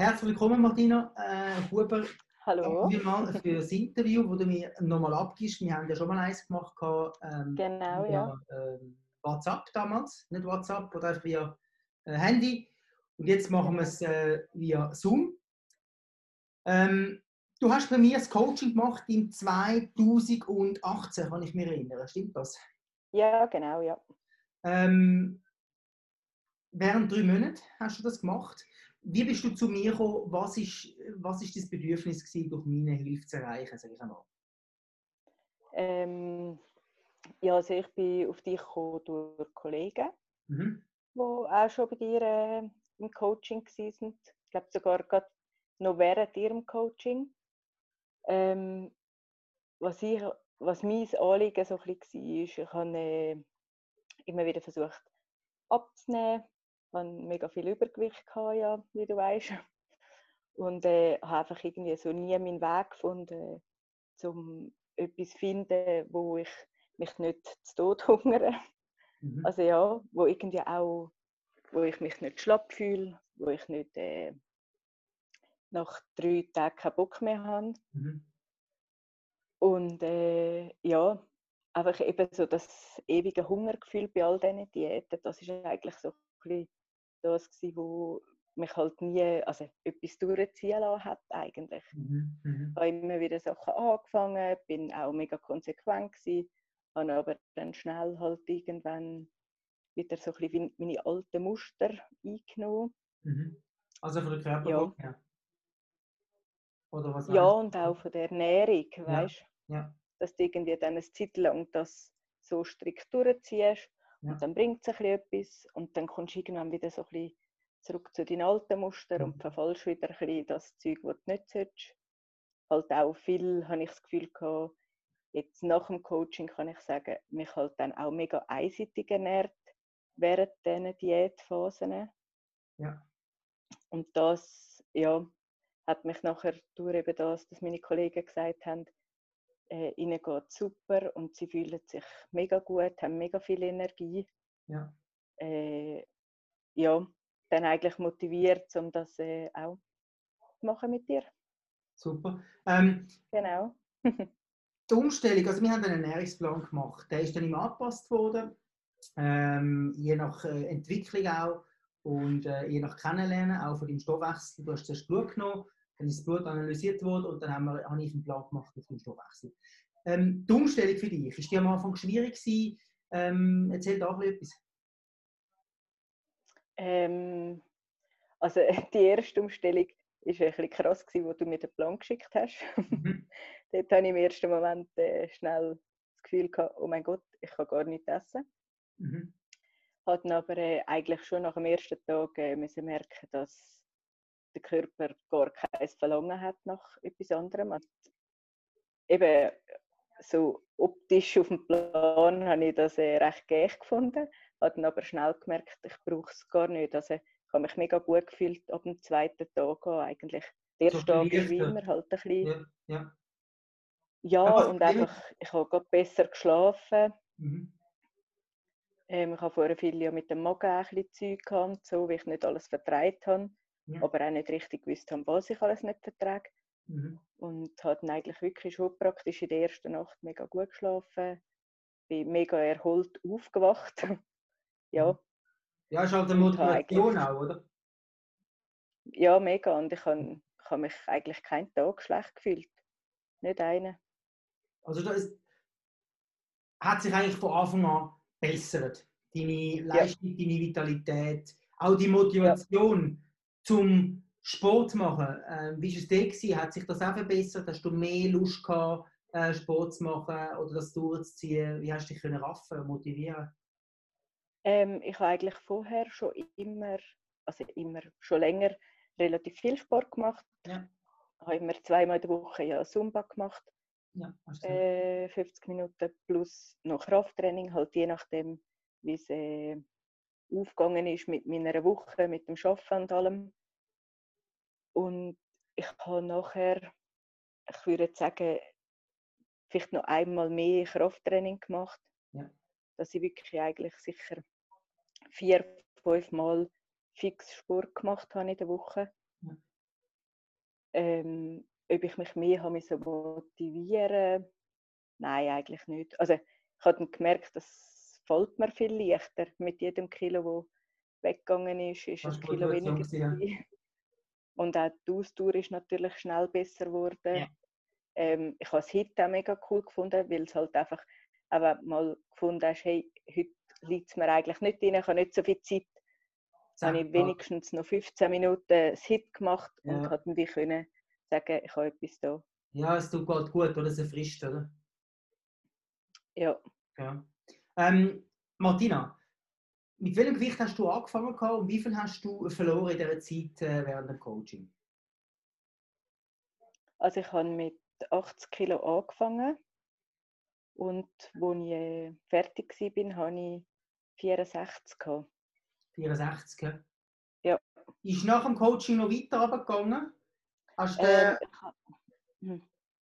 Herzlich willkommen, Martina äh, Huber. Hallo. Danke mal für das Interview, das du mir nochmal abgibst. Wir haben ja schon mal eins gemacht. Ähm, genau, ja. Ähm, WhatsApp damals, nicht WhatsApp, oder einfach via äh, Handy. Und jetzt machen wir es äh, via Zoom. Ähm, du hast bei mir das Coaching gemacht im 2018, kann ich mich erinnern. Stimmt das? Ja, genau, ja. Ähm, während drei Monaten hast du das gemacht. Wie bist du zu mir gekommen? Was ist, was ist das Bedürfnis gewesen, durch meine Hilfe zu erreichen, sage ich einmal? Ähm, ja, also ich bin auf dich gekommen durch Kollegen, mhm. die auch schon bei dir äh, im Coaching waren. Ich glaube sogar gerade noch während ihrem Coaching. Ähm, was, ich, was mein Anliegen so ein bisschen war, ich habe äh, immer wieder versucht abzunehmen. Ich hatte mega viel Übergewicht, gehabt, ja, wie du weißt. Und äh, habe einfach irgendwie so nie meinen Weg gefunden, um etwas zu finden, wo ich mich nicht zu Tod hungere. Mhm. Also ja, wo irgendwie auch, wo ich mich nicht schlapp fühle, wo ich nicht äh, nach drei Tagen keinen Bock mehr habe. Mhm. Und äh, ja, einfach eben so das ewige Hungergefühl bei all diesen Diäten, das ist eigentlich so ein bisschen das gewesen, wo mich halt nie, also etwas durchziehen lassen hat eigentlich. Mhm. Mhm. Ich habe immer wieder Sachen angefangen, bin auch mega konsequent gewesen, habe aber dann schnell halt irgendwann wieder so ein bisschen meine alten Muster eingenommen. Mhm. Also von der Körperform ja. Oder was ja, und auch von der Ernährung, weißt ja. ja. Dass du irgendwie dann eine Zeit lang das so strikt durchziehst ja. und dann bringt es ein bisschen etwas und dann kommst du irgendwann wieder so ein bisschen zurück zu deinen alten Mustern und verfallst wieder ein bisschen das Zeug, das du nicht sollst. Halt auch viel, habe ich das Gefühl gehabt, jetzt nach dem Coaching kann ich sagen, mich halt dann auch mega einseitig ernährt während diesen Diätphasen. Ja. Und das, ja, hat mich nachher durch eben das, dass meine Kollegen gesagt haben, äh, ihnen geht super und sie fühlen sich mega gut, haben mega viel Energie. Ja. Äh, ja, dann eigentlich motiviert, um das äh, auch zu machen mit dir. Super. Ähm, genau. die Umstellung, also wir haben einen Ernährungsplan gemacht, der ist dann immer angepasst worden, ähm, je nach äh, Entwicklung auch und äh, je nach Kennenlernen, auch von dem Stoffwechsel. Du hast zuerst Blut genommen, dann ist das Blut analysiert worden und dann haben wir, habe ich einen Plan gemacht auf den Stoffwechsel. Ähm, die Umstellung für dich, ist die am Anfang schwierig gewesen? Ähm, erzähl da etwas. Ähm, also die erste Umstellung war ein bisschen krass, gewesen, wo du mir den Plan geschickt hast. Mhm. Dort hatte ich im ersten Moment äh, schnell das Gefühl, gehabt, oh mein Gott, ich kann gar nicht essen. Mhm. Hatte aber äh, eigentlich schon nach dem ersten Tag äh, müssen merken, dass der Körper gar kein Verlangen hat nach etwas anderem. Und eben so optisch auf dem Plan habe ich das äh, recht geil gefunden, habe dann aber schnell gemerkt, ich brauche es gar nicht. Also ich habe mich mega gut gefühlt ab dem zweiten Tag an, eigentlich. Der erste so Tag ist wie immer halt ein bisschen... Ja, ja. ja und einfach, ich habe gerade besser geschlafen. Mhm. Ähm, ich habe vorher viel ja mit dem Magen ein bisschen Zeug gehabt, so, wie ich nicht alles vertreibt habe ja. aber auch nicht richtig gewusst haben, was ich alles nicht vertrage. Mhm. Und habe dann eigentlich wirklich schon praktisch in der ersten Nacht mega gut geschlafen, bin mega erholt aufgewacht. ja. Mhm. Ja, ist halt eine Motivation auch, oder? Ja, mega. Und ich habe, ich habe mich eigentlich keinen Tag schlecht gefühlt. Nicht einen. Also da ist, hat sich eigentlich von Anfang an bessert. Deine Leistung, ja. deine Vitalität, auch die Motivation. Ja zum Sport machen. Ähm, wie war es dir? Gewesen? Hat sich das auch verbessert? Hast du mehr Lust gehabt, äh, Sport zu machen oder das durchzuziehen? Wie hast du dich können raffen, motivieren? Ähm, ich habe eigentlich vorher schon immer, also immer schon länger relativ viel Sport gemacht. Ja. Ich habe immer zweimal in der Woche ja Zumba gemacht. Ja, äh, 50 Minuten plus noch Krafttraining, halt je nachdem, wie es äh, aufgegangen ist mit meiner Woche, mit dem Arbeiten und allem. Und ich habe nachher, ich würde sagen, vielleicht noch einmal mehr Krafttraining gemacht. Ja. Dass ich wirklich eigentlich sicher vier, fünf Mal fix Sport gemacht habe in der Woche. Ja. Ähm, ob ich mich mehr habe motivieren Nein, eigentlich nicht. Also ich habe dann gemerkt, das fällt mir viel leichter mit jedem Kilo, wo weggegangen ist, ist ein Kilo weniger. Ja. Und auch die Ausdauer ist natürlich schnell besser geworden. Ja. Ähm, ich habe es heute auch mega cool gefunden, weil es halt einfach aber mal gefunden hast, hey, heute liegt es mir eigentlich nicht drin, ich habe nicht so viel Zeit. Jetzt habe ich wenigstens noch 15 Minuten das Hit gemacht ja. und konnte wie können sagen, ich habe etwas da. Ja, es tut gerade gut, oder? Es erfrischt, oder? Ja. ja. Ähm, Martina, mit welchem Gewicht hast du angefangen und wie viel hast du verloren in dieser Zeit äh, während dem Coaching? Also ich habe mit 80 Kilo angefangen und als ich äh, fertig war, habe ich 64 gehabt. 64? Ja. Ist nach dem Coaching noch weiter runtergegangen? Hast du, ähm, ich hm.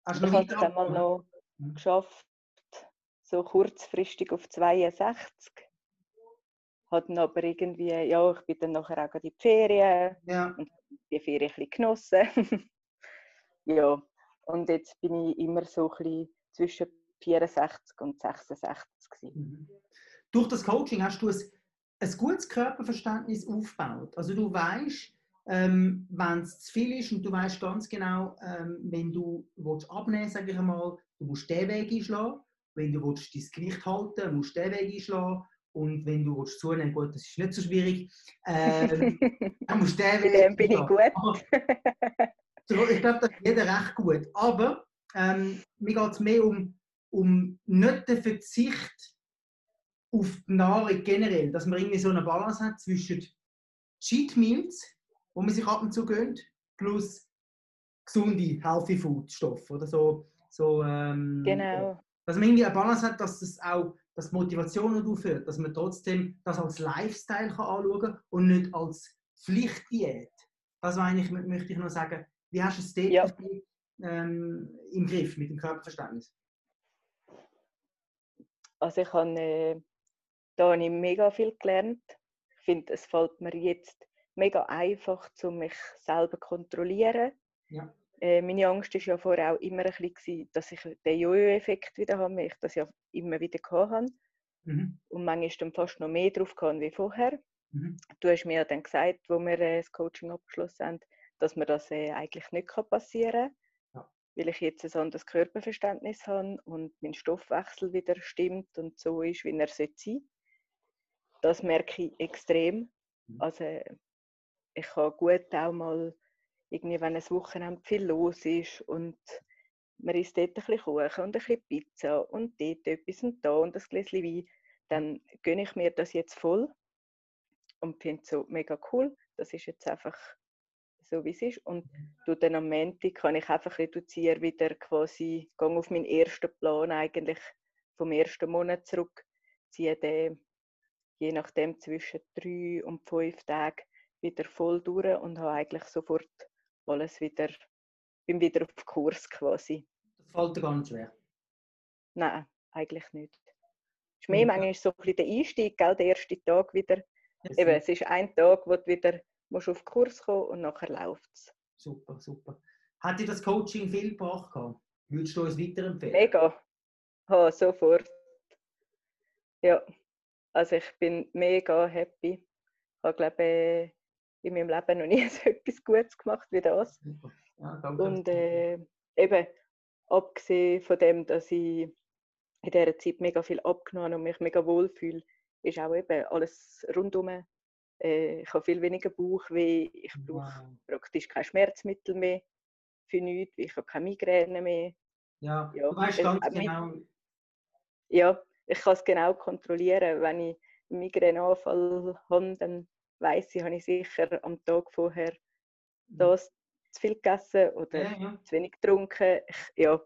hast du noch ich habe es noch hm. geschafft, so kurzfristig auf 62. Hat dann aber irgendwie, ja, ich bin dann nachher auch in die Ferien ja. und die Ferien ein bisschen genossen. ja, und jetzt bin ich immer so ein bisschen zwischen 64 und 66 Mhm. Durch das Coaching hast du ein, ein gutes Körperverständnis aufgebaut. Also du weißt, ähm, wenn es zu viel ist und du weißt ganz genau, ähm, wenn du willst abnehmen sage ich einmal, du musst den Weg einschlagen. Wenn du willst, dein Gewicht halten musst du den Weg einschlagen. Und wenn du willst zunehmen gut, das ist nicht so schwierig, ähm, dann musst du den Weg einschlagen. bin ich gut. ich glaube, das ist jeder recht gut. Aber ähm, mir geht es mehr um, um nicht den Verzicht auf die Nahrung generell, dass man irgendwie so eine Balance hat zwischen Cheat Meals, wo man sich ab und zu gönnt, plus gesunde, healthy Food Stoffe oder so. so ähm, genau. Dass man irgendwie eine Balance hat, dass das auch dass Motivation nicht aufhört, dass man trotzdem das als Lifestyle kann anschauen kann und nicht als Pflichtdiät. Das eigentlich, möchte ich noch sagen. Wie hast du es dort ja. ähm, im Griff mit dem Körperverständnis? Also ich habe äh, da habe ich mega viel gelernt. Ich finde, es fällt mir jetzt mega einfach, um mich selber zu kontrollieren. Ja. Äh, meine Angst war ja vorher auch immer ein bisschen, dass ich den Jojo-Effekt wieder habe, weil ich das ja immer wieder hatte. Mhm. Und manchmal dann fast noch mehr drauf kann wie vorher. Mhm. Du hast mir ja dann gesagt, wo wir äh, das Coaching abgeschlossen haben, dass mir das äh, eigentlich nicht passieren kann. Weil ich jetzt ein anderes Körperverständnis habe und mein Stoffwechsel wieder stimmt und so ist, wie er sein sollte das merke ich extrem. Mhm. Also ich kann gut auch mal, irgendwie, wenn ein Wochenende viel los ist und man isst dort ein bisschen Kuchen und ein bisschen Pizza und dort etwas und da und das Gläschen Wein, dann gönne ich mir das jetzt voll und finde es so mega cool. Das ist jetzt einfach so, wie es ist. Und durch den am Montag kann ich einfach reduzieren, wieder quasi, gehe auf meinen ersten Plan eigentlich vom ersten Monat zurück, ziehe den je nachdem zwischen drei und fünf Tagen wieder voll durch und habe eigentlich sofort alles wieder, bin wieder auf Kurs quasi. Das fällt dir gar nicht schwer? Nein, eigentlich nicht. Es ist mehr manchmal so ein bisschen der Einstieg, gell, der erste Tag wieder. Ja, Eben, es ist ein Tag, wo du wieder musst auf Kurs kommen und nachher läuft es. Super, super. Hat dir das Coaching viel gebracht? Würdest du uns weiterempfehlen? Mega. Ha, sofort. Ja. Also ich bin mega happy. Ich habe glaube äh, in meinem Leben noch nie so etwas Gutes gemacht wie das. Ja, und äh, eben, abgesehen von dem, dass ich in dieser Zeit mega viel abgenommen und mich mega wohl fühle, ist auch eben alles rundum. Äh, ich habe viel weniger Bauchweh, ich brauche wow. praktisch kein Schmerzmittel mehr für nichts, ich habe keine Migräne mehr. Ja, ja du weißt ganz genau. Ja, ich kann es genau kontrollieren. Wenn ich einen Migräneanfall habe, dann weiß ich, habe ich sicher am Tag vorher mhm. das zu viel gegessen oder ja, ja. zu wenig getrunken. Ich, ja.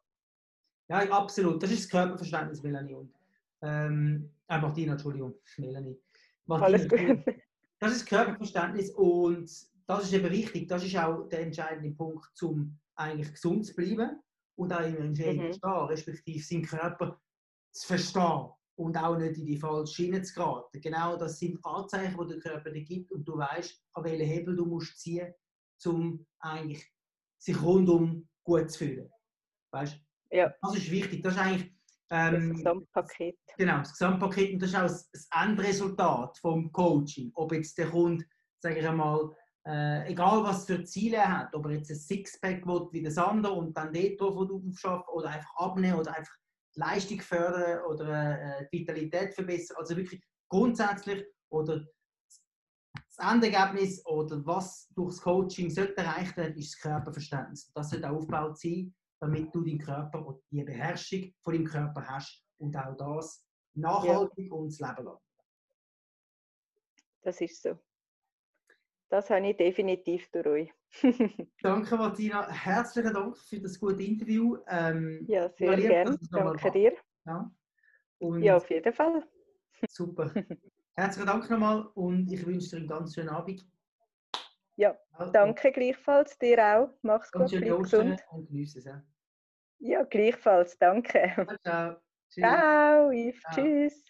ja, absolut. Das ist das Körperverständnis, Melanie. Und, ähm, äh, Martina, Entschuldigung, Melanie. Martina, Alles gut. Das ist das Körperverständnis und das ist eben wichtig. Das ist auch der entscheidende Punkt, um eigentlich gesund zu bleiben und auch im Schäden mhm. stehen, respektive seinen Körper zu verstehen und auch nicht in die falsche Schiene zu geraten. Genau das sind Anzeichen, die der Körper dir gibt und du weißt, an welchen Hebel du musst ziehen, um eigentlich sich rundum gut zu fühlen. Weißt? Ja. Das ist wichtig. Das ist eigentlich ähm, das Gesamtpaket. Genau, das Gesamtpaket. Und das ist auch das, das Endresultat vom Coaching. Ob jetzt der Kunde, sage ich einmal, äh, egal was für Ziele er hat, ob er jetzt ein Sixpack will wie das andere und dann dort drauf aufschaffen oder einfach abnehmen oder einfach Leistung fördern oder äh, die Vitalität verbessern. Also wirklich grundsätzlich oder das Endergebnis oder was durch das Coaching sollte erreicht werden, ist das Körperverständnis. Das sollte aufgebaut sein, damit du deinen Körper und die Beherrschung von deinem Körper hast und auch das nachhaltig ja. und das Leben lang. Das ist so. Das habe ich definitiv durch euch. Danke, Martina. Herzlichen Dank für das gute Interview. Ähm, ja, sehr gerne. Danke dir. Ja. ja, auf jeden Fall. Super. Herzlichen Dank nochmal und ich wünsche dir einen ganz schönen Abend. Ja, danke gleichfalls dir auch. Mach's gut, bleib gesund. Und genieße es. Ja. ja, gleichfalls. Danke. Ciao. Ciao, Yves. Ciao. Tschüss.